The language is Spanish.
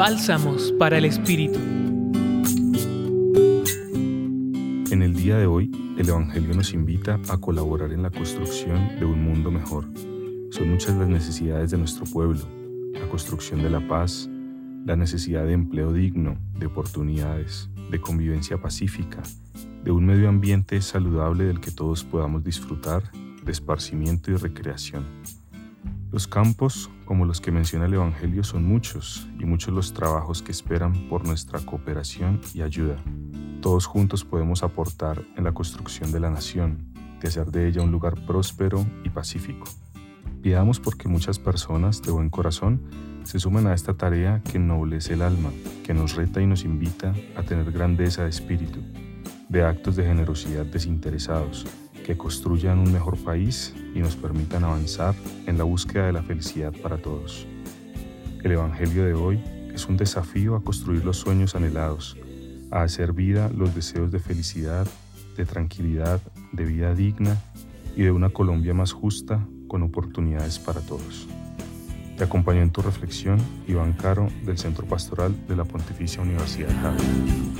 Bálsamos para el Espíritu. En el día de hoy, el Evangelio nos invita a colaborar en la construcción de un mundo mejor. Son muchas las necesidades de nuestro pueblo, la construcción de la paz, la necesidad de empleo digno, de oportunidades, de convivencia pacífica, de un medio ambiente saludable del que todos podamos disfrutar, de esparcimiento y recreación. Los campos, como los que menciona el Evangelio, son muchos y muchos los trabajos que esperan por nuestra cooperación y ayuda. Todos juntos podemos aportar en la construcción de la nación, de hacer de ella un lugar próspero y pacífico. Pidamos porque muchas personas de buen corazón se sumen a esta tarea que ennoblece el alma, que nos reta y nos invita a tener grandeza de espíritu, de actos de generosidad desinteresados, que construyan un mejor país y nos permitan avanzar en la búsqueda de la felicidad para todos. El Evangelio de hoy es un desafío a construir los sueños anhelados, a hacer vida los deseos de felicidad, de tranquilidad, de vida digna y de una Colombia más justa con oportunidades para todos. Te acompañó en tu reflexión Iván Caro del Centro Pastoral de la Pontificia Universidad Javier.